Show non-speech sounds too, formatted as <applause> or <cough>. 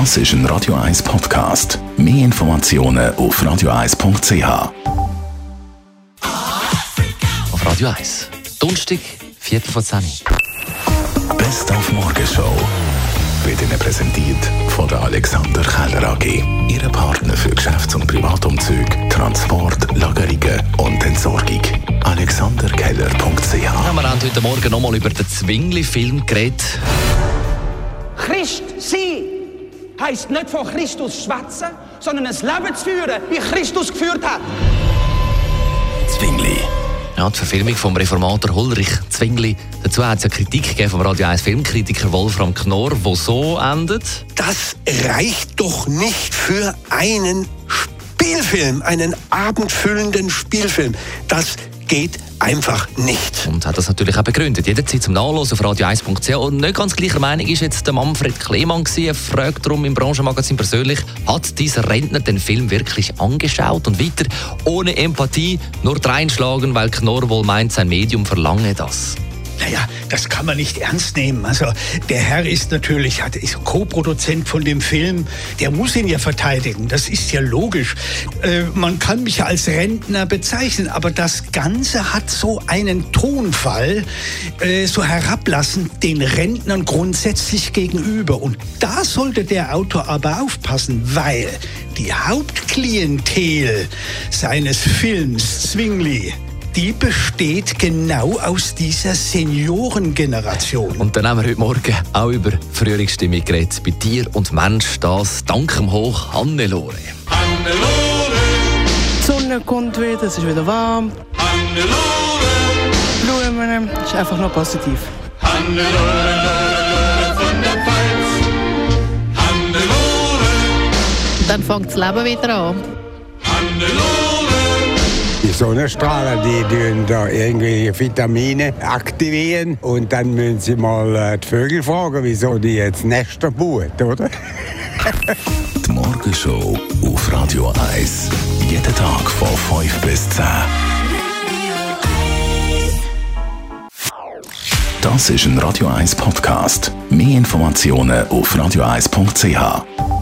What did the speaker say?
Das ist ein Radio 1 Podcast. Mehr Informationen auf radio1.ch. Auf Radio 1. Donnerstag, Viertel vor 10. Best auf Morgenshow wird Ihnen präsentiert von der Alexander Keller AG. Ihre Partner für Geschäfts- und Privatumzug, Transport, Lagerungen und Entsorgung. AlexanderKeller.ch Wir haben heute Morgen nochmal über den Zwingli-Film geredet. Christ sein heisst nicht von Christus schwätzen, sondern ein Leben zu führen, wie Christus geführt hat. Zwingli. Ja, die Verfilmung vom Reformator Ulrich Zwingli. Dazu hat es eine Kritik gegeben vom Radio 1 Filmkritiker Wolfram Knorr, wo so endet. das reicht doch nicht für einen Spielfilm, einen abendfüllenden Spielfilm. Das geht einfach nicht. Und hat das natürlich auch begründet. Jederzeit zum Nachlesen auf radio1.ch. Und nicht ganz gleicher Meinung ist jetzt der Manfred Klemann. Er fragt darum im Branchenmagazin persönlich, hat dieser Rentner den Film wirklich angeschaut? Und weiter, ohne Empathie, nur dreinschlagen, weil Knorr wohl meint, sein Medium verlange das. Naja, das kann man nicht ernst nehmen. Also der Herr ist natürlich, hat, ist Co-Produzent von dem Film. Der muss ihn ja verteidigen. Das ist ja logisch. Äh, man kann mich ja als Rentner bezeichnen, aber das Ganze hat so einen Tonfall, äh, so herablassend den Rentnern grundsätzlich gegenüber. Und da sollte der Autor aber aufpassen, weil die Hauptklientel seines Films Zwingli die besteht genau aus dieser Seniorengeneration. Und dann haben wir heute Morgen auch über Frühlingsstimmung geredet. Bei Tier und Mensch, das dank dem Hoch Hannelore. Die Sonne kommt wieder, es ist wieder warm. Blumen, ist einfach nur positiv. Dann fängt das Leben wieder an. Die Sonnenstrahlen, die tun da irgendwelche Vitamine aktivieren und dann müssen sie mal äh, die Vögel fragen, wieso die jetzt Nester bauen, oder? <laughs> Die Morgenshow auf Radio 1. Jeden Tag von 5 bis 10. Das ist ein Radio 1 Podcast. Mehr Informationen auf radio1.ch.